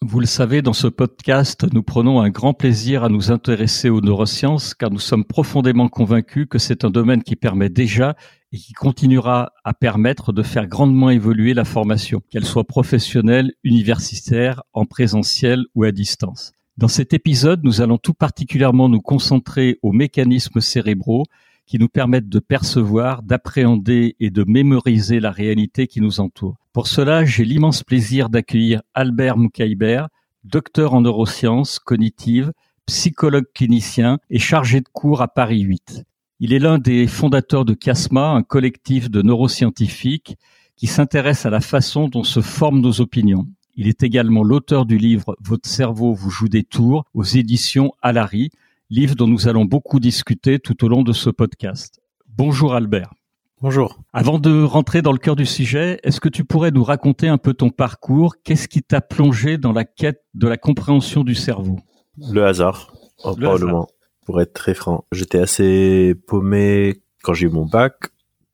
Vous le savez, dans ce podcast, nous prenons un grand plaisir à nous intéresser aux neurosciences car nous sommes profondément convaincus que c'est un domaine qui permet déjà et qui continuera à permettre de faire grandement évoluer la formation, qu'elle soit professionnelle, universitaire, en présentiel ou à distance. Dans cet épisode, nous allons tout particulièrement nous concentrer aux mécanismes cérébraux qui nous permettent de percevoir, d'appréhender et de mémoriser la réalité qui nous entoure. Pour cela, j'ai l'immense plaisir d'accueillir Albert Moukaïber, docteur en neurosciences cognitives, psychologue clinicien et chargé de cours à Paris 8. Il est l'un des fondateurs de CASMA, un collectif de neuroscientifiques qui s'intéresse à la façon dont se forment nos opinions. Il est également l'auteur du livre Votre cerveau vous joue des tours aux éditions Alary, livre dont nous allons beaucoup discuter tout au long de ce podcast. Bonjour Albert. Bonjour. Avant de rentrer dans le cœur du sujet, est-ce que tu pourrais nous raconter un peu ton parcours? Qu'est-ce qui t'a plongé dans la quête de la compréhension du cerveau? Le hasard, oh, probablement. Pour être très franc, j'étais assez paumé quand j'ai eu mon bac.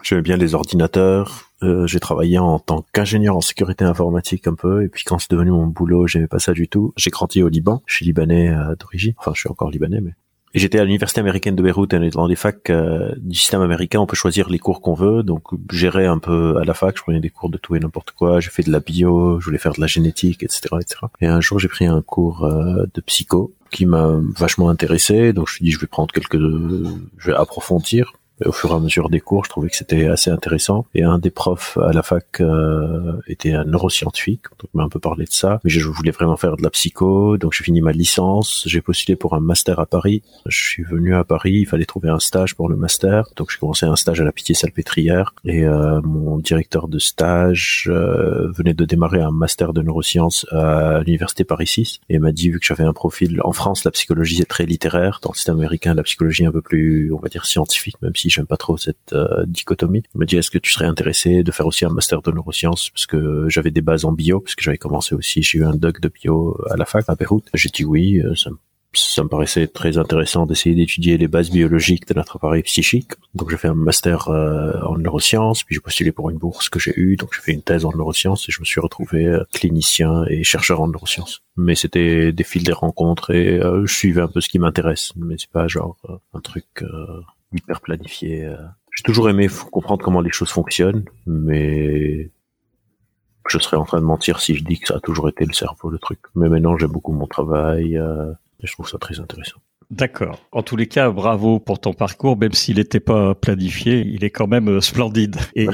J'aimais bien les ordinateurs. Euh, j'ai travaillé en tant qu'ingénieur en sécurité informatique un peu. Et puis quand c'est devenu mon boulot, j'aimais pas ça du tout. J'ai grandi au Liban. Je suis libanais euh, d'origine. Enfin, je suis encore libanais, mais j'étais à l'université américaine de Beyrouth, dans les facs euh, du système américain, on peut choisir les cours qu'on veut. Donc, gérer un peu à la fac, je prenais des cours de tout et n'importe quoi. J'ai fait de la bio, je voulais faire de la génétique, etc., etc. Et un jour, j'ai pris un cours euh, de psycho qui m'a vachement intéressé. Donc, je me suis dit, je vais prendre quelques, je vais approfondir au fur et à mesure des cours, je trouvais que c'était assez intéressant. Et un des profs à la fac euh, était un neuroscientifique, donc m'a un peu parlé de ça. Mais je voulais vraiment faire de la psycho, donc j'ai fini ma licence. J'ai postulé pour un master à Paris. Je suis venu à Paris, il fallait trouver un stage pour le master, donc j'ai commencé un stage à la Pitié-Salpêtrière. Et euh, mon directeur de stage euh, venait de démarrer un master de neurosciences à l'université Paris 6 et m'a dit vu que j'avais un profil en France, la psychologie est très littéraire, dans le système américain, la psychologie est un peu plus, on va dire, scientifique, même si j'aime pas trop cette euh, dichotomie. Il m'a dit est-ce que tu serais intéressé de faire aussi un master de neurosciences? Parce que j'avais des bases en bio parce que j'avais commencé aussi j'ai eu un doc de bio à la fac à Beyrouth. J'ai dit oui, euh, ça me me paraissait très intéressant d'essayer d'étudier les bases biologiques de notre appareil psychique. Donc j'ai fait un master euh, en neurosciences, puis j'ai postulé pour une bourse que j'ai eue, donc j'ai fait une thèse en neurosciences et je me suis retrouvé clinicien et chercheur en neurosciences. Mais c'était des fils des rencontres et je suivais un peu ce qui m'intéresse, mais c'est pas genre un truc hyper planifié. J'ai toujours aimé comprendre comment les choses fonctionnent, mais je serais en train de mentir si je dis que ça a toujours été le cerveau le truc. Mais maintenant j'aime beaucoup mon travail je trouve ça très intéressant. D'accord. En tous les cas, bravo pour ton parcours, même s'il n'était pas planifié, il est quand même euh, splendide. Et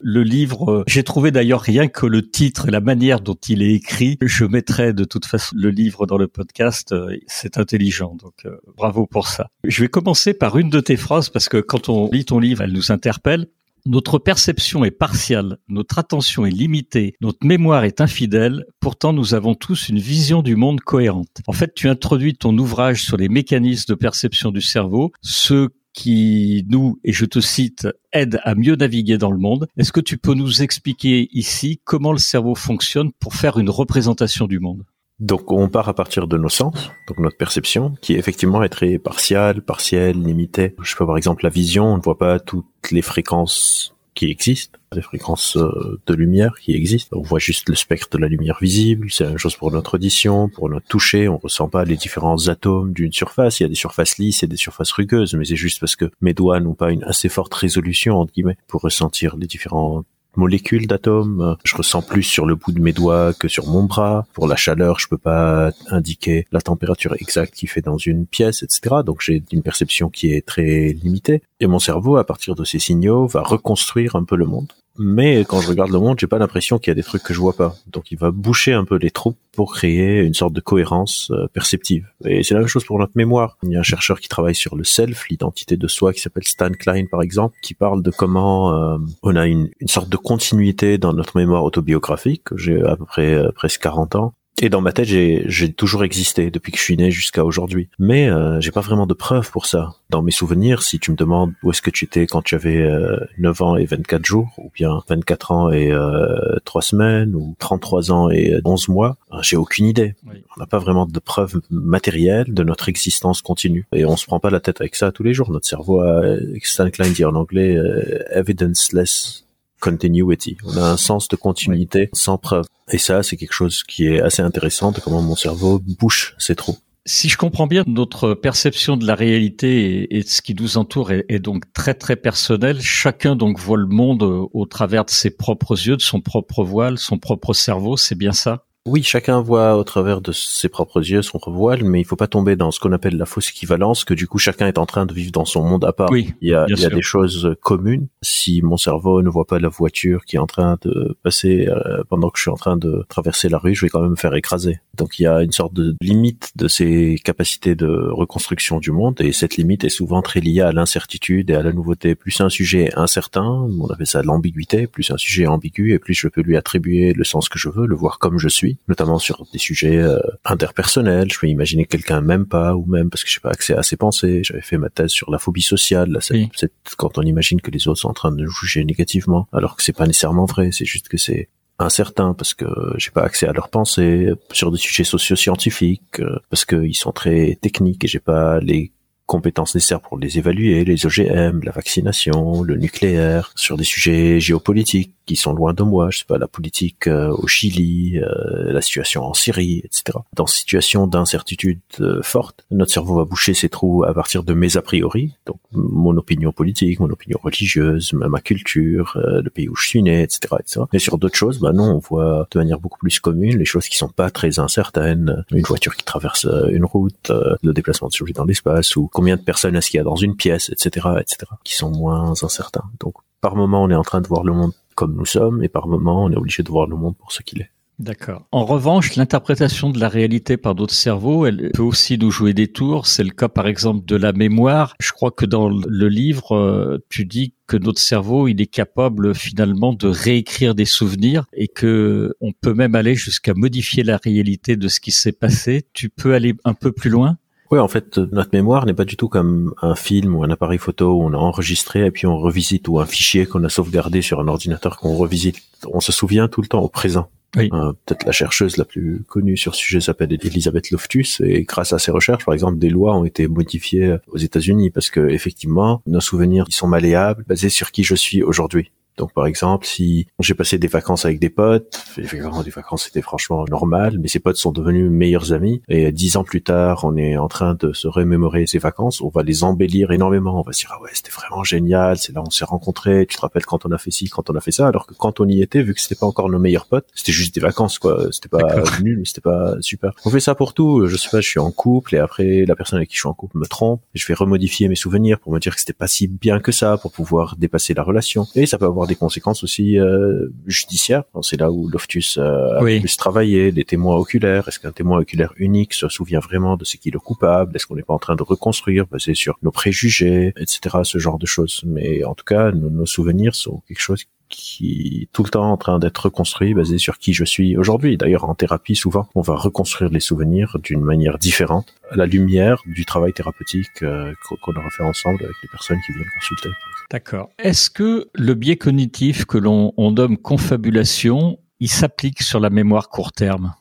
le livre, euh, j'ai trouvé d'ailleurs rien que le titre et la manière dont il est écrit, je mettrai de toute façon le livre dans le podcast, euh, c'est intelligent, donc bravo pour ça. Je vais commencer par une de tes phrases parce que quand on lit ton livre, elle nous interpelle. Notre perception est partielle, notre attention est limitée, notre mémoire est infidèle, pourtant nous avons tous une vision du monde cohérente. En fait, tu introduis ton ouvrage sur les mécanismes de perception du cerveau, ceux qui nous, et je te cite, aident à mieux naviguer dans le monde. Est-ce que tu peux nous expliquer ici comment le cerveau fonctionne pour faire une représentation du monde? Donc on part à partir de nos sens, donc notre perception, qui effectivement est très partielle, partielle, limitée. Je sais pas, par exemple la vision, on ne voit pas toutes les fréquences qui existent, les fréquences euh, de lumière qui existent. On voit juste le spectre de la lumière visible. C'est la même chose pour notre audition, pour notre toucher. On ressent pas les différents atomes d'une surface. Il y a des surfaces lisses et des surfaces rugueuses, mais c'est juste parce que mes doigts n'ont pas une assez forte résolution entre guillemets pour ressentir les différents molécules d'atomes. Je ressens plus sur le bout de mes doigts que sur mon bras. Pour la chaleur, je peux pas indiquer la température exacte qui fait dans une pièce, etc. Donc j'ai une perception qui est très limitée. Et mon cerveau, à partir de ces signaux, va reconstruire un peu le monde mais quand je regarde le monde, j'ai pas l'impression qu'il y a des trucs que je vois pas. Donc il va boucher un peu les trous pour créer une sorte de cohérence euh, perceptive. Et c'est la même chose pour notre mémoire. Il y a un chercheur qui travaille sur le self, l'identité de soi, qui s'appelle Stan Klein par exemple, qui parle de comment euh, on a une, sorte de continuité dans notre mémoire autobiographique. J'ai à peu près euh, presque 40 ans Et dans ma tête, j'ai, toujours existé depuis que je suis né jusqu'à aujourd'hui. Mais euh, j'ai pas vraiment de preuves pour ça. Dans mes souvenirs, si tu me demandes où est-ce que tu étais quand tu avais euh, 9 ans et 24 jours, ou bien 24 ans et euh, 3 semaines, ou 33 ans et 11 mois, euh, j'ai aucune idée. On n'a pas vraiment de preuves matérielles de notre existence continue. Et on se prend pas la tête avec ça tous les jours. Notre cerveau a, Stan Klein dit en anglais, euh, evidenceless continuity. On a un sens de continuité sans preuve. Et ça, c'est quelque chose qui est assez intéressant de comment mon cerveau bouche ces trous. Si je comprends bien, notre perception de la réalité et, de ce qui nous entoure est, est, donc très très personnelle. Chacun donc voit le monde au travers de ses propres yeux, de son propre voile, son propre cerveau. C'est bien ça? Oui, chacun voit au travers de ses propres yeux son voile, mais il faut pas tomber dans ce qu'on appelle la fausse équivalence, que du coup chacun est en train de vivre dans son monde à part. Oui, il y a, il y a des choses communes. Si mon cerveau ne voit pas la voiture qui est en train de passer euh, pendant que je suis en train de traverser la rue, je vais quand même me faire écraser. Donc il y a une sorte de limite de ses capacités de reconstruction du monde, et cette limite est souvent très liée à l'incertitude et à la nouveauté. Plus un sujet est incertain, on appelle ça l'ambiguïté, plus un sujet est ambigu, et plus je peux lui attribuer le sens que je veux, le voir comme je suis notamment sur des sujets euh, interpersonnels. Je peux imaginer que quelqu'un m'aime pas, ou même parce que j'ai pas accès à ses pensées. J'avais fait ma thèse sur la phobie sociale. Là, c'est, quand on imagine que les autres sont en train de nous juger négativement, alors que c'est pas nécessairement vrai. C'est juste que c'est incertain parce que j'ai pas accès à leurs pensées sur des sujets socio-scientifiques euh, parce qu'ils sont très techniques et j'ai pas les compétences nécessaires pour les évaluer, les OGM, la vaccination, le nucléaire, sur des sujets géopolitiques qui sont loin de moi, je sais pas, la politique euh, au Chili, euh, la situation en Syrie, etc. Dans situation d'incertitude euh, forte, notre cerveau va boucher ses trous à partir de mes a priori, donc mon opinion politique, mon opinion religieuse, ma culture, le pays où je suis né, etc., etc. Et sur d'autres choses, bah non, on voit de manière beaucoup plus commune les choses qui sont pas très incertaines, une voiture qui traverse une route, le déplacement de sujet dans l'espace ou combien de personnes est-ce qu'il y a dans une pièce, etc., etc., qui sont moins incertains. Donc, par moment, on est en train de voir le monde comme nous sommes, et par moment, on est obligé de voir le monde pour ce qu'il est. D'accord. En revanche, l'interprétation de la réalité par d'autres cerveaux, elle peut aussi nous jouer des tours. C'est le cas, par exemple, de la mémoire. Je crois que dans le livre, euh, tu dis que notre cerveau, il est capable finalement de réécrire des souvenirs et que on peut même aller jusqu'à modifier la réalité de ce qui s'est passé. Tu peux aller un peu plus loin? Oui, en fait, notre mémoire n'est pas du tout comme un film ou un appareil photo où on a enregistré et puis on revisite ou un fichier qu'on a sauvegardé sur un ordinateur qu'on revisite. On se souvient tout le temps au présent. Oui. Euh, peut-être la chercheuse la plus connue sur ce sujet s'appelle Elisabeth Loftus et grâce à ses recherches, par exemple, des lois ont été modifiées aux États-Unis parce que effectivement, nos souvenirs ils sont malléables, basés sur qui je suis aujourd'hui. Donc par exemple, si j'ai passé des vacances avec des potes, effectivement des vacances c'était franchement normal, mais ces potes sont devenus meilleurs amis. Et dix ans plus tard, on est en train de se remémorer ces vacances, on va les embellir énormément, on va se dire ah ouais c'était vraiment génial, c'est là où on s'est rencontrés, tu te rappelles quand on a fait ci, quand on a fait ça, alors que quand on y était, vu que c'était pas encore nos meilleurs potes, c'était juste des vacances quoi, c'était pas nul, mais c'était pas super. On fait ça pour tout, je sais pas, je suis en couple et après la personne avec qui je suis en couple me trompe, je vais remodifier mes souvenirs pour me dire que c'était pas si bien que ça, pour pouvoir dépasser la relation. Et ça peut avoir des conséquences aussi euh, judiciaires. C'est là où Loftus euh, a plus travaillé, des témoins oculaires. Est-ce qu'un témoin oculaire unique se souvient vraiment de ce qui est le coupable? Est-ce qu'on n'est pas en train de reconstruire basé sur nos préjugés, etc. Ce genre de choses? Mais en tout cas, nos, nos souvenirs sont quelque chose qui est tout le temps en train d'être reconstruit basé sur qui je suis aujourd'hui. D'ailleurs, en thérapie, souvent, on va reconstruire les souvenirs d'une manière différente, à la lumière du travail thérapeutique euh, qu'on aura fait ensemble avec les personnes qui viennent consulter. D'accord. Est-ce que le biais cognitif que l'on nomme confabulation, il s'applique sur la mémoire court terme?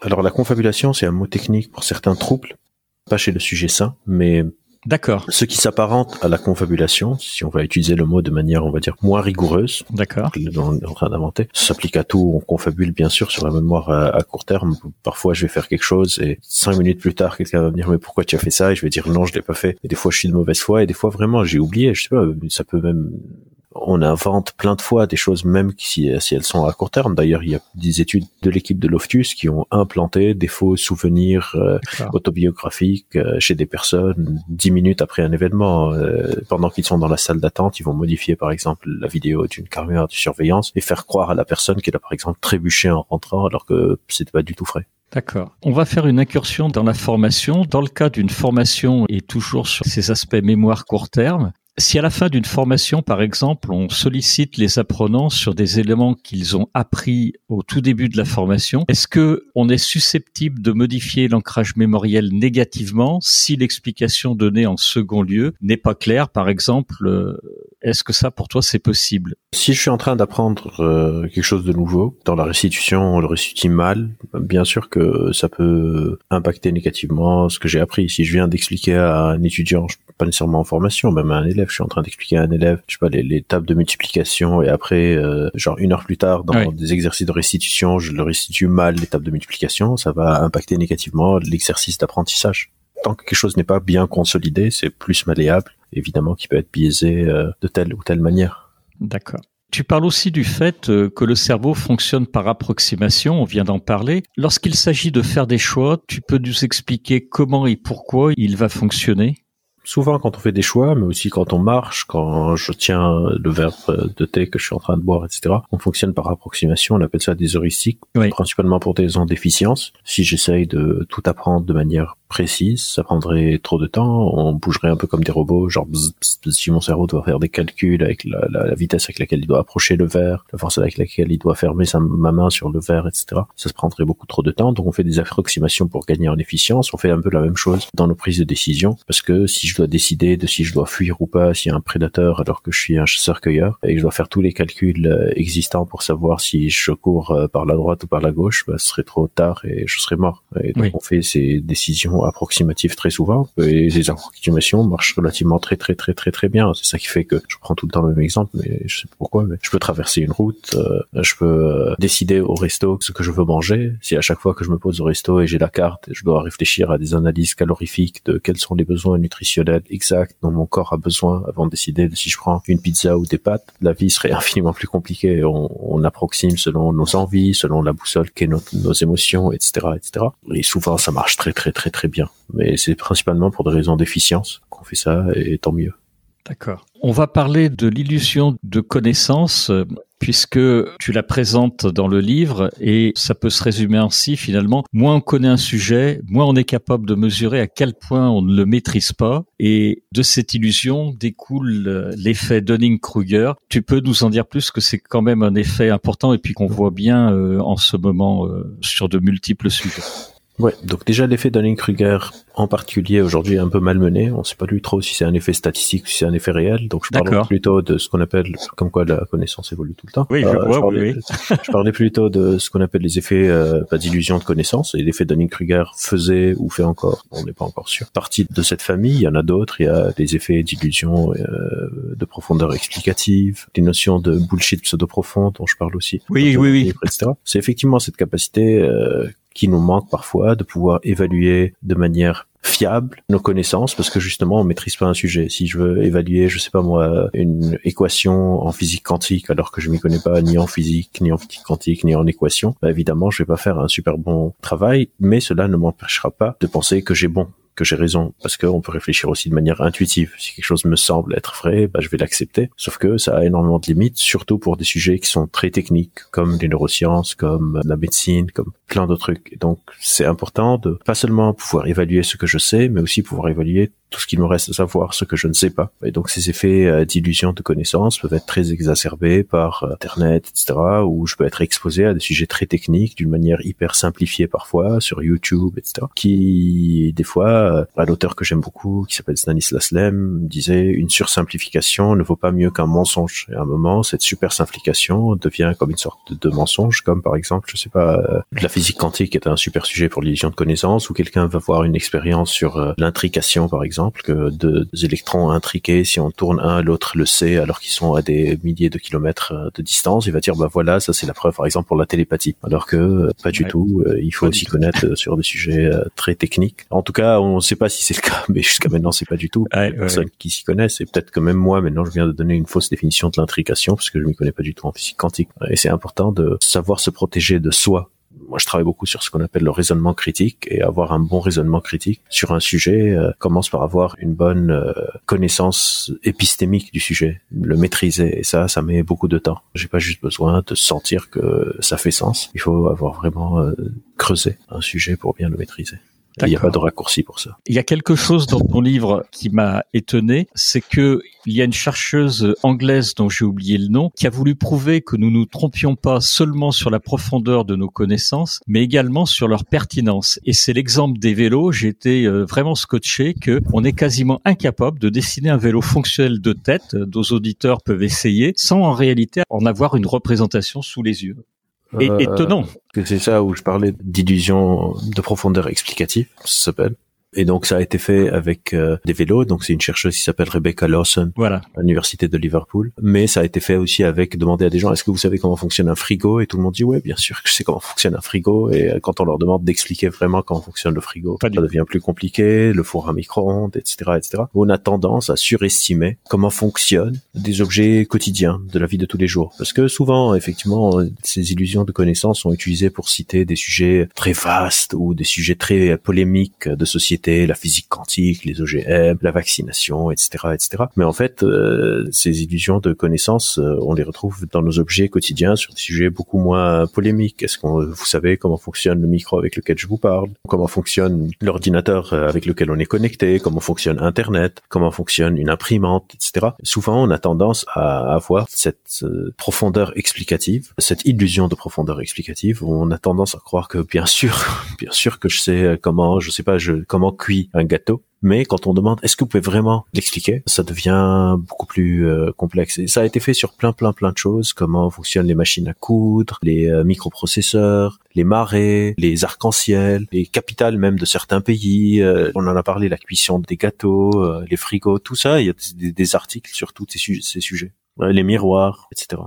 Alors, la confabulation, c'est un mot technique pour certains troubles, pas chez le sujet sain, mais D'accord. Ce qui s'apparente à la confabulation, si on va utiliser le mot de manière, on va dire, moins rigoureuse. D'accord. On est en train d'inventer. Ça s'applique à tout. On confabule, bien sûr, sur la mémoire à, court terme. Parfois, je vais faire quelque chose et cinq minutes plus tard, quelqu'un va me dire, mais pourquoi tu as fait ça? Et je vais dire, non, je l'ai pas fait. Et des fois, je suis de mauvaise foi et des fois, vraiment, j'ai oublié. Je sais pas, ça peut même on invente plein de fois des choses même si, si elles sont à court terme. D'ailleurs, il y a des études de l'équipe de Loftus qui ont implanté des faux souvenirs euh, autobiographiques euh, chez des personnes dix minutes après un événement. Euh, pendant qu'ils sont dans la salle d'attente, ils vont modifier par exemple la vidéo d'une caméra de surveillance et faire croire à la personne qu'elle a par exemple trébuché en rentrant alors que c'était pas du tout frais. D'accord. On va faire une incursion dans la formation. Dans le cas d'une formation et toujours sur ces aspects mémoire court terme, Si à la fin d'une formation, par exemple, on sollicite les apprenants sur des éléments qu'ils ont appris au tout début de la formation, est-ce que on est susceptible de modifier l'ancrage mémoriel négativement si l'explication donnée en second lieu n'est pas claire? Par exemple, euh, est-ce que ça, pour toi, c'est possible? Si je suis en train d'apprendre euh, quelque chose de nouveau, dans la restitution, on le restitue mal, bien sûr que ça peut impacter négativement ce que j'ai appris. Si je viens d'expliquer à un étudiant, pas nécessairement en formation, même à un élève, je suis en train d'expliquer à un élève, je sais pas, les, tables de multiplication, et après, euh, genre une heure plus tard, dans des exercices de restitution, je le restitue mal, les tables de multiplication, ça va impacter négativement l'exercice d'apprentissage tant que quelque chose n'est pas bien consolidé, c'est plus malléable évidemment qui peut être biaisé euh, de telle ou telle manière. D'accord. Tu parles aussi du fait euh, que le cerveau fonctionne par approximation, on vient d'en parler. Lorsqu'il s'agit de faire des choix, tu peux nous expliquer comment et pourquoi il va fonctionner? Souvent quand on fait des choix, mais aussi quand on marche, quand je tiens le verre de thé que je suis en train de boire, etc. On fonctionne par approximation, on appelle ça des heuristiques, principalement pour des en déficience. Si j'essaye de tout apprendre de manière précise, ça prendrait trop de temps, on bougerait un peu comme des robots, genre si mon cerveau doit faire des calculs avec la, vitesse avec laquelle il doit approcher le verre, la force avec laquelle il doit fermer sa, ma main sur le verre, etc. Ça se prendrait beaucoup trop de temps, donc on fait des approximations pour gagner en efficience, on fait un peu la même chose dans nos prises de décision, parce que si je dois décider de si je dois fuir ou pas, s'il y a un prédateur alors que je suis un chasseur-cueilleur, et que je dois faire tous les calculs euh, existants pour savoir si je cours euh, par la droite ou par la gauche, bah, ce serait trop tard et je serais mort. Et donc on fait ces décisions approximatif très souvent et les approximations marchent relativement très très très très très bien. C'est ça qui fait que je prends tout le temps le même exemple, mais je sais pas pourquoi. Mais je peux traverser une route, euh, je peux euh, décider au resto ce que je veux manger. Si à chaque fois que je me pose au resto et j'ai la carte, je dois réfléchir à des analyses calorifiques de quels sont les besoins nutritionnels exacts dont mon corps a besoin avant de décider de si je prends une pizza ou des pâtes, la vie serait infiniment plus compliquée. On, on approxime selon nos envies, selon la boussole qu'est nos, nos émotions, etc., etc. Et souvent ça marche très très très très mais c'est principalement pour des raisons d'efficience qu'on fait ça, et tant mieux. D'accord. On va parler de l'illusion de connaissance, puisque tu la présentes dans le livre, et ça peut se résumer ainsi finalement. Moins on connaît un sujet, moins on est capable de mesurer à quel point on ne le maîtrise pas, et de cette illusion découle l'effet Dunning-Kruger. Tu peux nous en dire plus que c'est quand même un effet important, et puis qu'on voit bien euh, en ce moment euh, sur de multiples sujets. Ouais, donc déjà l'effet Dunning-Kruger en particulier aujourd'hui est un peu malmené. On ne sait pas du trop si c'est un effet statistique ou si c'est un effet réel. Donc je parle plutôt de ce qu'on appelle, comme quoi la connaissance évolue tout le temps. Oui, je, euh, parlais, je parlais plutôt de ce qu'on appelle les effets euh, d'illusion de connaissance. Et l'effet Dunning-Kruger faisait ou fait encore, on n'est pas encore sûr. Partie de cette famille, il y en a d'autres. Il y a des effets d'illusion euh, de profondeur explicative, des notions de bullshit pseudo-profond dont je parle aussi. Oui, oui, oui. C'est effectivement cette capacité euh, qui nous manque parfois, de pouvoir évaluer de manière fiable nos connaissances parce que justement on maîtrise pas un sujet. Si je veux évaluer, je sais pas moi, une équation en physique quantique alors que je m'y connais pas ni en physique, ni en physique quantique, ni en équation, bah évidemment je vais pas faire un super bon travail, mais cela ne m'empêchera pas de penser que j'ai bon que j'ai raison, parce qu'on peut réfléchir aussi de manière intuitive. Si quelque chose me semble être vrai, bah, je vais l'accepter. Sauf que ça a énormément de limites, surtout pour des sujets qui sont très techniques, comme les neurosciences, comme la médecine, comme plein d'autres trucs. Donc, c'est important de pas seulement pouvoir évaluer ce que je sais, mais aussi pouvoir évaluer tout ce qu'il me reste à savoir, ce que je ne sais pas. Et donc ces effets euh, d'illusion de connaissance peuvent être très exacerbés par euh, Internet, etc., où je peux être exposé à des sujets très techniques d'une manière hyper simplifiée parfois, sur YouTube, etc., qui, des fois, euh, un auteur que j'aime beaucoup, qui s'appelle Stanislas Lem, disait une sursimplification ne vaut pas mieux qu'un mensonge. Et à un moment, cette super simplification devient comme une sorte de, mensonge, comme par exemple, je sais pas, la physique quantique est un super sujet pour l'illusion de connaissance, où quelqu'un va voir une expérience sur l'intrication, par exemple, que deux électrons intriqués, si on tourne un, l'autre le sait, alors qu'ils sont à des milliers de kilomètres euh, de distance, il va dire bah voilà, ça c'est la preuve, par exemple pour la télépathie. Alors que euh, pas du tout, euh, il faut aussi connaître sur des sujets très techniques. En tout cas, on ne sait pas si c'est le cas, mais jusqu'à maintenant c'est pas du tout. Ouais, personne qui s'y connaissent, et peut-être que même moi maintenant je viens de donner une fausse définition de l'intrication parce que je m'y connais pas du tout en physique quantique. Et c'est important de savoir se protéger de soi moi je travaille beaucoup sur ce qu'on appelle le raisonnement critique et avoir un bon raisonnement critique sur un sujet euh, commence par avoir une bonne euh, connaissance épistémique du sujet, le maîtriser et ça ça met beaucoup de temps. J'ai pas juste besoin de sentir que ça fait sens, il faut avoir vraiment euh, creusé un sujet pour bien le maîtriser. Il n'y a pas de raccourci pour ça. Il y a quelque chose dans ton livre qui m'a étonné, c'est que il y a une chercheuse anglaise dont j'ai oublié le nom qui a voulu prouver que nous nous trompions pas seulement sur la profondeur de nos connaissances, mais également sur leur pertinence. Et c'est l'exemple des vélos. J'ai été euh, vraiment scotché que on est quasiment incapable de dessiner un vélo fonctionnel de tête. Nos auditeurs peuvent essayer sans en réalité en avoir une représentation sous les yeux. Et, euh, étonnant. C'est ça où je parlais d'illusion de profondeur explicative, ça s'appelle. Et donc ça a été fait avec euh, des vélos. Donc c'est une chercheuse qui s'appelle Rebecca Lawson voilà. à l'université de Liverpool. Mais ça a été fait aussi avec demander à des gens est-ce que vous savez comment fonctionne un frigo? Et tout le monde dit ouais bien sûr que je sais comment fonctionne un frigo. Et euh, quand on leur demande d'expliquer vraiment comment fonctionne le frigo, ça devient plus compliqué. Le four à micro-ondes, etc., etc. On a tendance à surestimer comment fonctionnent des objets quotidiens de la vie de tous les jours. Parce que souvent effectivement ces illusions de connaissance sont utilisées pour citer des sujets très vastes ou des sujets très polémiques de société la physique quantique, les OGM, la vaccination, etc., etc. Mais en fait, euh, ces illusions de connaissance, euh, on les retrouve dans nos objets quotidiens sur des sujets beaucoup moins polémiques. Est-ce que vous savez comment fonctionne le micro avec lequel je vous parle? Comment fonctionne l'ordinateur euh, avec lequel on est connecté? Comment fonctionne Internet? Comment fonctionne une imprimante, etc. Souvent, on a tendance à avoir cette profondeur explicative, cette illusion de profondeur explicative, où on a tendance à croire que bien sûr, bien sûr que je sais comment, je sais pas, je comment cuit un gâteau. Mais quand on demande est-ce que vous pouvez vraiment l'expliquer, ça devient beaucoup plus euh, complexe. Ça a été fait sur plein plein plein de choses, comment fonctionnent les machines à coudre, les euh, microprocesseurs, les marées, les arcs-en-ciel, les capitales même de certains pays. Euh, on en a parlé, la cuisson des gâteaux, les frigos, tout ça. Il y a des, articles sur tous ces, ces sujets, les miroirs, etc.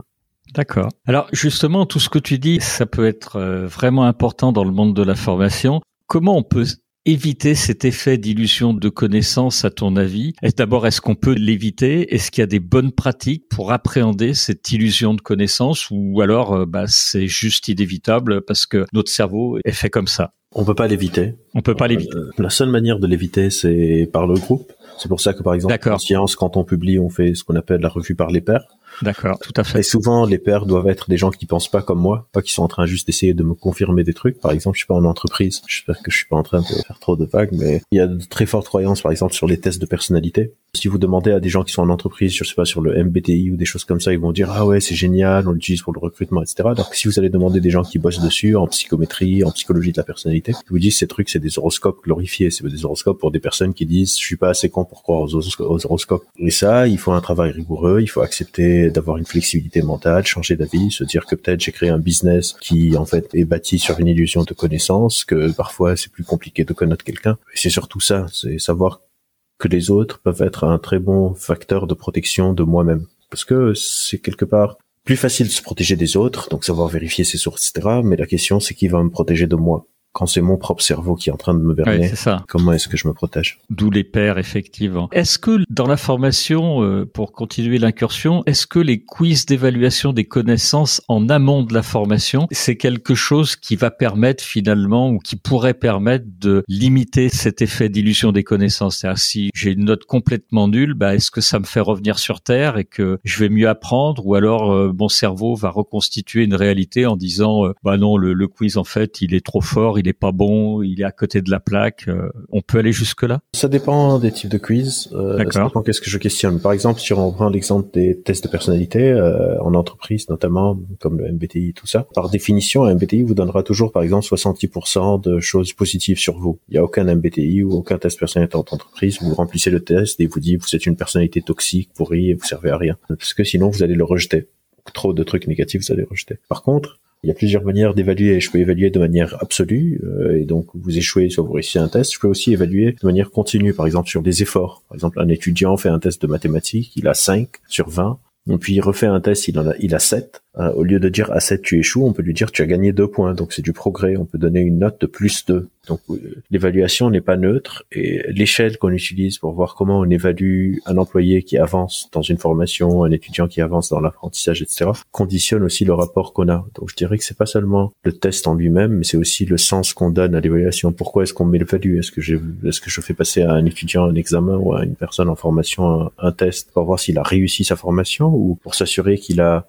D'accord. Alors justement, tout ce que tu dis, ça peut être vraiment important dans le monde de la formation. Comment on peut éviter cet effet d'illusion de connaissance, à ton avis? D'abord, est-ce qu'on peut l'éviter? Est-ce qu'il y a des bonnes pratiques pour appréhender cette illusion de connaissance? Ou alors, euh, bah, c'est juste inévitable parce que notre cerveau est fait comme ça? On peut pas l'éviter. On peut pas l'éviter. Euh, la seule manière de l'éviter, c'est par le groupe. C'est pour ça que, par exemple, en science, quand on publie, on fait ce qu'on appelle la revue par les pairs. D'accord, tout à fait. Et souvent, les pairs doivent être des gens qui pensent pas comme moi, pas qui sont en train juste d'essayer de me confirmer des trucs. Par exemple, je suis pas en entreprise. J'espère que je suis pas en train de faire trop de vagues, mais il y a de très fortes croyances, par exemple, sur les tests de personnalité. Si vous demandez à des gens qui sont en entreprise, je sais pas, sur le MBTI ou des choses comme ça, ils vont dire, ah ouais, c'est génial, on l'utilise pour le recrutement, etc. Donc, si vous allez demander des gens qui bossent dessus, en psychométrie, en psychologie de la personnalité, ils vous disent, ces trucs, c'est des horoscopes glorifiés. C'est des horoscopes pour des personnes qui disent, je suis pas assez con pour croire aux, aux horoscopes. Et ça, il faut un travail rigoureux, il faut accepter d'avoir une flexibilité mentale, changer d'avis, se dire que peut-être j'ai créé un business qui en fait est bâti sur une illusion de connaissance, que parfois c'est plus compliqué de connaître quelqu'un. Et c'est surtout ça, c'est savoir que les autres peuvent être un très bon facteur de protection de moi-même. Parce que c'est quelque part plus facile de se protéger des autres, donc savoir vérifier ses sources, etc. Mais la question, c'est qui va me protéger de moi quand c'est mon propre cerveau qui est en train de me berner, comment est-ce que je me protège? D'où les pairs, effectivement. Est-ce que dans la formation, euh, pour continuer l'incursion, est-ce que les quiz d'évaluation des connaissances en amont de la formation, c'est quelque chose qui va permettre finalement ou qui pourrait permettre de limiter cet effet d'illusion des connaissances? C'est-à-dire si j'ai une note complètement nulle, bah, est-ce que ça me fait revenir sur Terre et que je vais mieux apprendre? Ou alors euh, mon cerveau va reconstituer une réalité en disant euh, bah non, le, le quiz en fait, il est trop fort, il est pas bon, il est à côté de la plaque. Euh, on peut aller jusque là Ça dépend des types de quiz. Euh, ça dépend qu'est-ce que je questionne. Par exemple, si on prend l'exemple des tests de personnalité euh, en entreprise, notamment comme le MBTI, tout ça. Par définition, un MBTI vous donnera toujours, par exemple, 70% de choses positives sur vous. Il n'y a aucun MBTI ou aucun test de personnalité en entreprise. Vous remplissez le test et vous dit vous êtes une personnalité toxique, pourrie et vous servez à rien. Parce que sinon vous allez le rejeter trop de trucs négatifs, vous allez rejeter. Par contre, il y a plusieurs manières d'évaluer. Je peux évaluer de manière absolue, euh, et donc vous échouez soit vous réussissez un test. Je peux aussi évaluer de manière continue, par exemple sur des efforts. Par exemple, un étudiant fait un test de mathématiques, il a 5 sur 20, et puis il refait un test, il en a, il a 7. Euh, au lieu de dire à 7 tu échoues, on peut lui dire tu as gagné 2 points. Donc c'est du progrès. On peut donner une note de plus 2. Donc euh, l'évaluation n'est pas neutre et l'échelle qu'on utilise pour voir comment on évalue un employé qui avance dans une formation, un étudiant qui avance dans l'apprentissage, etc., conditionne aussi le rapport qu'on a. Donc je dirais que c'est pas seulement le test en lui-même, mais c'est aussi le sens qu'on donne à l'évaluation. Pourquoi est-ce qu'on m'évalue Est-ce que j'ai, est-ce que je fais passer à un étudiant un examen ou à une personne en formation un test pour voir s'il a réussi sa formation ou pour s'assurer qu'il a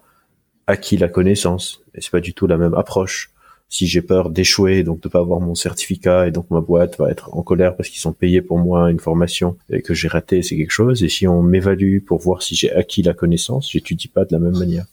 acquis la connaissance. Et c'est pas du tout la même approche. si j'ai peur d'échouer, donc de pas avoir mon certificat et donc ma boîte va être en colère parce qu'ils sont payés pour moi une formation et que j'ai raté, c'est quelque chose. Et si on m'évalue pour voir si j'ai acquis la connaissance, j'étudie pas de la même manière.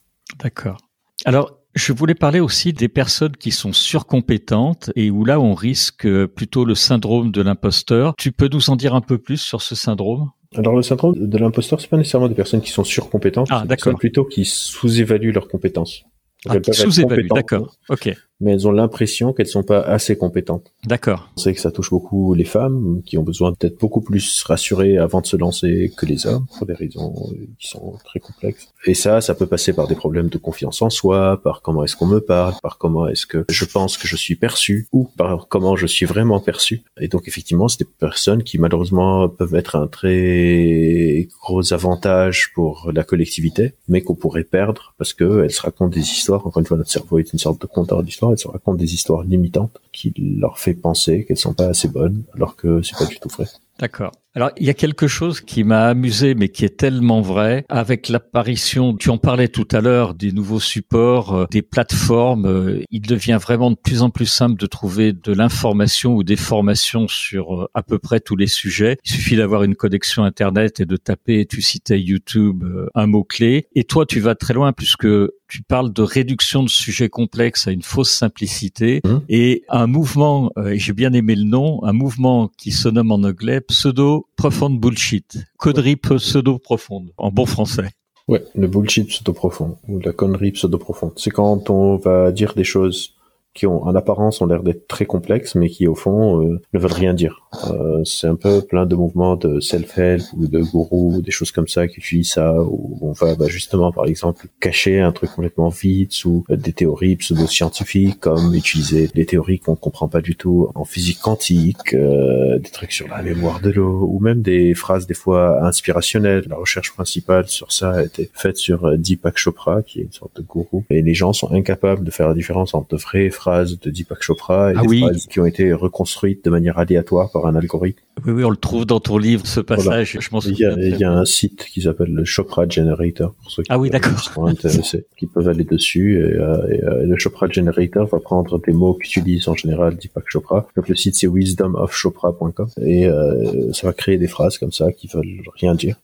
D'accord. Alors, je voulais parler aussi des personnes qui sont surcompétentes et où là on risque plutôt le syndrome de l'imposteur. Tu peux nous en dire un peu plus sur ce syndrome? Alors le syndrome de l'imposteur, c'est pas nécessairement des personnes qui sont surcompétentes, ah, c'est plutôt qui sous-évaluent leurs compétences. Ah, sous-évaluent, d'accord. Ok mais elles ont l'impression qu'elles sont pas assez compétentes. D'accord. On sait que ça touche beaucoup les femmes qui ont besoin d'être beaucoup plus rassurées avant de se lancer que les hommes pour des raisons qui sont très complexes. Et ça, ça peut passer par des problèmes de confiance en soi, par comment est-ce qu'on me parle, par comment est-ce que je pense que je suis perçu ou par comment je suis vraiment perçu. Et donc effectivement, c'est des personnes qui malheureusement peuvent être un très gros avantage pour la collectivité, mais qu'on pourrait perdre parce que elles se racontent des histoires. Encore une fois, notre cerveau est une sorte de compteur d'histoire elles se racontent des histoires limitantes qui leur fait penser qu'elles sont pas assez bonnes, alors que c'est pas du tout vrai. D'accord. Alors, il y a quelque chose qui m'a amusé, mais qui est tellement vrai, avec l'apparition, tu en parlais tout à l'heure, des nouveaux supports, euh, des plateformes, euh, il devient vraiment de plus en plus simple de trouver de l'information ou des formations sur euh, à peu près tous les sujets. Il suffit d'avoir une connexion Internet et de taper, tu citais YouTube, un mot-clé. Et toi, tu vas très loin puisque tu parles de réduction de sujets complexes à une fausse simplicité mmh. et un mouvement, et j'ai bien aimé le nom, un mouvement qui se nomme en anglais pseudo profonde bullshit. Connerie pseudo profonde, en bon français. Ouais, le bullshit pseudo profond, ou la connerie pseudo profonde. C'est quand on va dire des choses qui ont en apparence ont l'air d'être très complexes, mais qui au fond euh, ne veulent rien dire. Euh, c'est un peu plein de mouvements de self-help ou de gourou, des choses comme ça qui utilisent ça, où on va bah, justement par exemple cacher un truc complètement vide sous des théories pseudo-scientifiques, comme utiliser des théories qu'on comprend pas du tout en physique quantique, euh, des trucs sur la mémoire de l'eau, ou même des phrases des fois inspirationnelles. La recherche principale sur ça a été faite sur Deepak Chopra, qui est une sorte de gourou, et les gens sont incapables de faire la différence entre de vraies phrases de Deepak Chopra et ah des phrases qui ont été reconstruites de manière aléatoire par un algorithme. Oui, oui, on le trouve dans ton livre, ce passage. Je m'en souviens. Il y, a, un site qui s'appelle le Chopra Generator pour ceux qui, ah oui, sont intéressés, qui peuvent aller dessus. Et, euh, euh, le Chopra Generator va prendre des mots qu'utilise en général Deepak Chopra. Donc le site c'est wisdomofchopra.com et euh, ça va créer des phrases comme ça qui veulent rien dire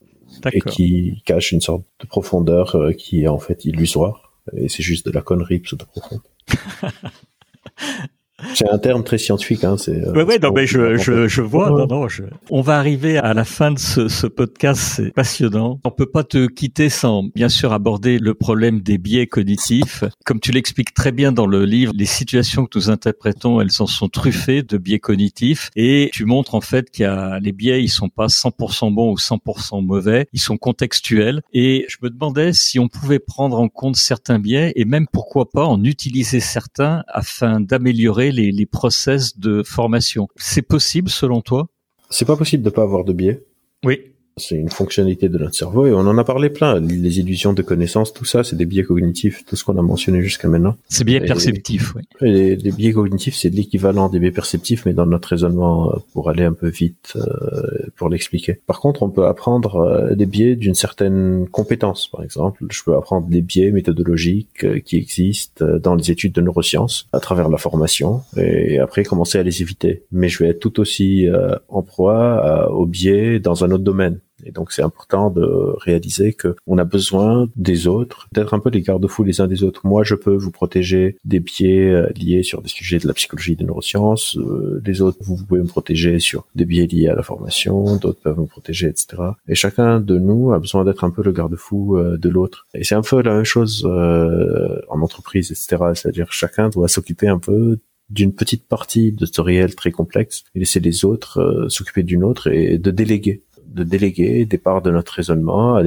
et qui cachent une sorte de profondeur qui est en fait illusoire. Et c'est juste de la connerie pseudo profonde. C'est un terme très scientifique, hein. C'est. Euh, ouais, non, mais je, je, je vois. Non, non. Je... On va arriver à la fin de ce, ce podcast. C'est passionnant. On peut pas te quitter sans, bien sûr, aborder le problème des biais cognitifs. Comme tu l'expliques très bien dans le livre, les situations que nous interprétons, elles en sont truffées de biais cognitifs. Et tu montres en fait qu'il y a les biais, ils sont pas 100% bons ou 100% mauvais. Ils sont contextuels. Et je me demandais si on pouvait prendre en compte certains biais et même pourquoi pas en utiliser certains afin d'améliorer les, les process de formation. C'est possible selon toi? C'est pas possible de pas avoir de biais. Oui. C'est une fonctionnalité de notre cerveau et on en a parlé plein. Les illusions de connaissance, tout ça, c'est des biais cognitifs, tout ce qu'on a mentionné jusqu'à maintenant. C'est biais perceptifs, oui. Les, les, biais cognitifs, c'est l'équivalent des biais perceptifs, mais dans notre raisonnement, euh, pour aller un peu vite, euh, pour l'expliquer. Par contre, on peut apprendre euh, des biais d'une certaine compétence. Par exemple, je peux apprendre des biais méthodologiques qui existent dans les études de neurosciences à travers la formation et après commencer à les éviter. Mais je vais être tout aussi en proie aux biais dans un autre domaine. Et donc c'est important de réaliser que on a besoin des autres, d'être un peu les garde-fous les uns des autres. Moi, je peux vous protéger des biais euh, liés sur des sujets de la psychologie des neurosciences. Euh, les autres, vous pouvez me protéger sur des biais liés à la formation. D'autres peuvent me protéger, etc. Et chacun de nous a besoin d'être un peu le garde-fou euh, de l'autre. Et c'est un peu la même chose en entreprise, etc. C'est-à-dire chacun doit s'occuper un peu d'une petite partie de ce réel très complexe et laisser les autres s'occuper d'une autre et de déléguer de déléguer des parts de notre raisonnement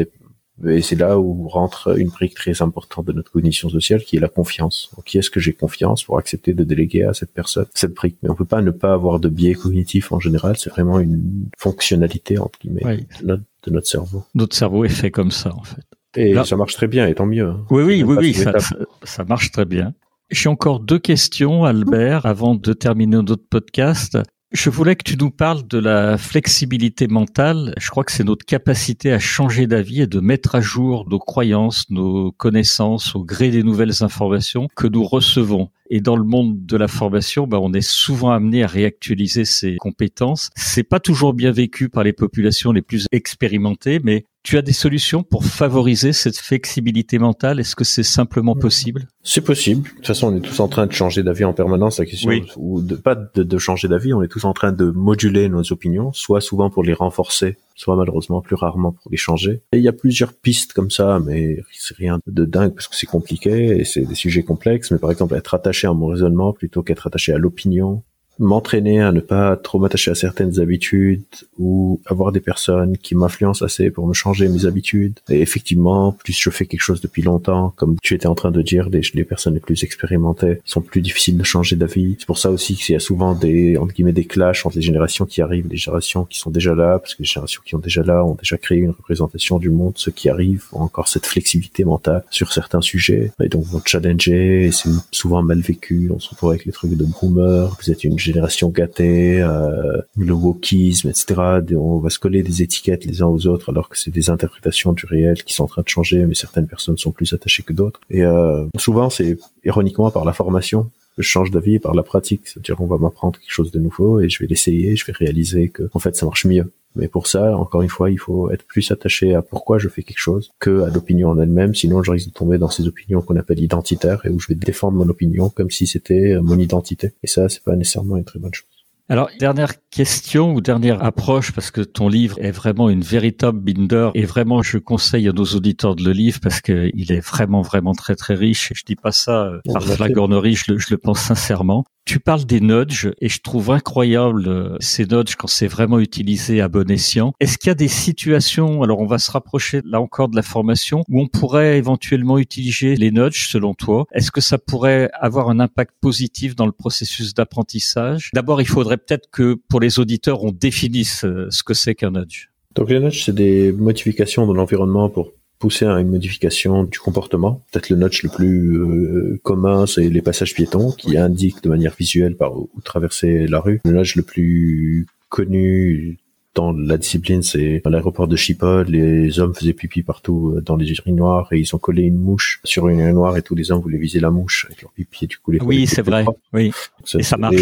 et c'est là où rentre une brique très importante de notre cognition sociale qui est la confiance. qui est-ce que j'ai confiance pour accepter de déléguer à cette personne cette brique? Mais on peut pas ne pas avoir de biais cognitif en général. C'est vraiment une fonctionnalité entre guillemets de, notre, cerveau. Notre cerveau est fait comme ça en fait. Et ça marche très bien, et tant mieux. Hein. Oui, oui, oui, oui, ça, ça, marche très bien. J'ai encore deux questions, Albert, avant de terminer notre podcast. Je voulais que tu nous parles de la flexibilité mentale. Je crois que c'est notre capacité à changer d'avis et de mettre à jour nos croyances, nos connaissances au gré des nouvelles informations que nous recevons. Et dans le monde de la formation, bah, on est souvent amené à réactualiser ses compétences. C'est pas toujours bien vécu par les populations les plus expérimentées, mais tu as des solutions pour favoriser cette flexibilité mentale? Est-ce que c'est simplement possible? C'est possible. De toute façon, on est tous en train de changer d'avis en permanence. La question, ou de pas de, de, changer d'avis, on est tous en train de moduler nos opinions, soit souvent pour les renforcer, soit malheureusement plus rarement pour les changer. Et il y a plusieurs pistes comme ça, mais c'est rien de dingue parce que c'est compliqué et c'est des sujets complexes. Mais par exemple, être attaché à mon raisonnement plutôt qu'être attaché à l'opinion, m'entraîner à ne pas trop m'attacher à certaines habitudes ou avoir des personnes qui m'influencent assez pour me changer mes habitudes. Et effectivement, plus je fais quelque chose depuis longtemps, comme tu étais en train de dire, les, les personnes les plus expérimentées sont plus difficiles de changer d'avis. C'est pour ça aussi qu'il y a souvent des, entre guillemets, des clashs entre les générations qui arrivent, les générations qui sont déjà là, parce que les générations qui ont déjà là ont déjà créé une représentation du monde. Ceux qui arrivent ont encore cette flexibilité mentale sur certains sujets et donc vont challenger et c'est souvent mal vécu. On se retrouve avec les trucs de boomer. Vous êtes une génération gâtée, euh, le wokisme, etc. On va se coller des étiquettes les uns aux autres alors que c'est des interprétations du réel qui sont en train de changer, mais certaines personnes sont plus attachées que d'autres. Et euh, souvent, c'est ironiquement par la formation je change d'avis par la pratique. C'est-à-dire, on va m'apprendre quelque chose de nouveau et je vais l'essayer, je vais réaliser que, en fait, ça marche mieux. Mais pour ça, encore une fois, il faut être plus attaché à pourquoi je fais quelque chose que à l'opinion en elle-même. Sinon, je risque de tomber dans ces opinions qu'on appelle identitaires et où je vais défendre mon opinion comme si c'était mon identité. Et ça, c'est pas nécessairement une très bonne chose. Alors, dernière question ou dernière approche, parce que ton livre est vraiment une véritable binder, et vraiment, je conseille à nos auditeurs de le lire parce qu'il est vraiment, vraiment très, très riche. Et je dis pas ça euh, par flagornerie, je le, je le pense sincèrement. Tu parles des nudges et je trouve incroyable euh, ces nudges quand c'est vraiment utilisé à bon escient. Est-ce qu'il y a des situations, alors on va se rapprocher là encore de la formation, où on pourrait éventuellement utiliser les nudges selon toi? Est-ce que ça pourrait avoir un impact positif dans le processus d'apprentissage? D'abord, il faudrait peut-être que pour les auditeurs, on définisse ce que c'est qu'un nudge. Donc les nudges, c'est des modifications de l'environnement pour pousser à une modification du comportement. Peut-être le notch le plus euh, commun, c'est les passages piétons qui indiquent de manière visuelle par où traverser la rue. Le notch le plus connu dans la discipline, c'est à l'aéroport de Schiphol, les hommes faisaient pipi partout euh, dans les urinoirs et ils ont collé une mouche sur une urinoir et tous les hommes voulaient viser la mouche avec leur pipi et du coup les Oui, c'est vrai. Oui. et ça marche.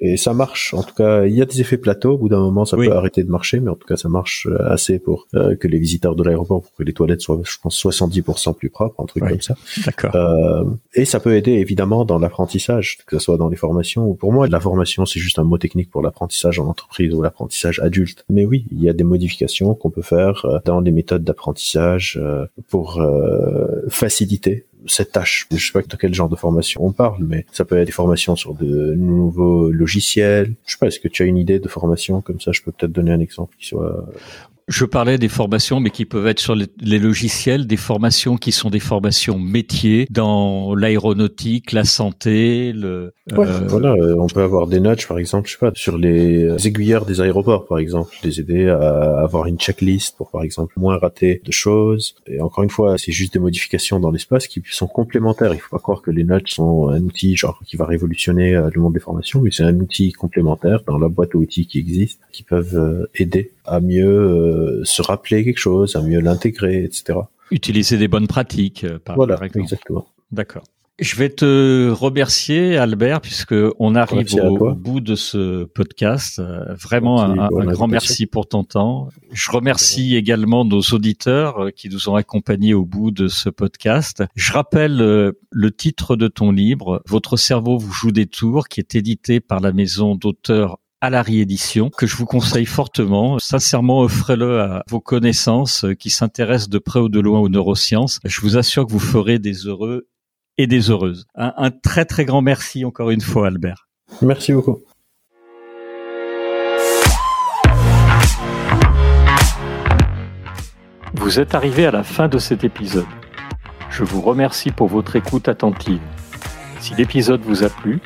Et, ça marche. En tout cas, il y a des effets plateaux. Au bout d'un moment, ça peut arrêter de marcher, mais en tout cas, ça marche euh, assez pour euh, que les visiteurs de l'aéroport, pour que les toilettes soient, je pense, 70% plus propres, un truc comme ça. D'accord. Euh, et ça peut aider évidemment dans l'apprentissage, que ce soit dans les formations ou pour moi, la formation, c'est juste un mot technique pour l'apprentissage en entreprise ou l'apprentissage adulte mais oui, il y a des modifications qu'on peut faire euh, dans les méthodes d'apprentissage pour euh, faciliter cette tâche. Je sais pas de quel genre de formation on parle, mais ça peut être des formations sur de nouveaux logiciels. Je sais pas, est-ce que tu as une idée de formation comme ça? Je peux peut-être donner un exemple qui soit. Je parlais des formations, mais qui peuvent être sur les, logiciels, des formations qui sont des formations métiers dans l'aéronautique, la santé. Le, ouais, euh, voilà, euh, on peut avoir des nudges, par exemple, je sais pas, sur les aiguilleurs des aéroports, par exemple, les aider à avoir une checklist pour, par exemple, moins rater de choses. Et encore une fois, c'est juste des modifications dans l'espace qui sont complémentaires. Il faut pas croire que les nudges sont un outil genre qui va révolutionner euh, le monde des formations, mais c'est un outil complémentaire dans la boîte à outils qui existe, qui peuvent aider à mieux euh, se rappeler quelque chose, à mieux l'intégrer, etc. Utiliser des bonnes pratiques, euh, par, voilà, exactement. D'accord. Je vais te remercier, Albert, puisque on arrive au, bout de ce podcast. Euh, vraiment un, grand merci pour ton temps. Je remercie également nos auditeurs qui nous ont accompagnés au bout de ce podcast. Je rappelle le titre de ton livre, Votre cerveau vous joue des tours, qui est édité par la maison d'auteurs à la réédition que je vous conseille fortement. Sincèrement, offrez-le à vos connaissances qui s'intéressent de près ou de loin aux neurosciences. Je vous assure que vous ferez des heureux et des heureuses. Un, très très grand merci encore une fois, Albert. Merci beaucoup. Vous êtes arrivé à la fin de cet épisode. Je vous remercie pour votre écoute attentive. Si l'épisode vous a plu,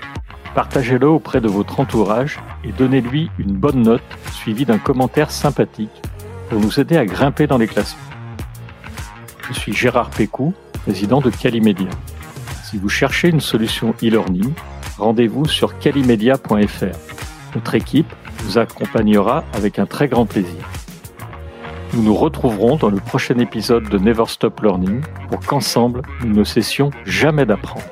Partagez-le auprès de votre entourage et donnez-lui une bonne note suivie d'un commentaire sympathique pour nous aider à grimper dans les classements. Je suis Gérard Pécou, président de Calimedia. Si vous cherchez une solution e-learning, rendez-vous sur calimedia.fr. Notre équipe vous accompagnera avec un très grand plaisir. Nous nous retrouverons dans le prochain épisode de Never Stop Learning pour qu'ensemble, nous ne cessions jamais d'apprendre.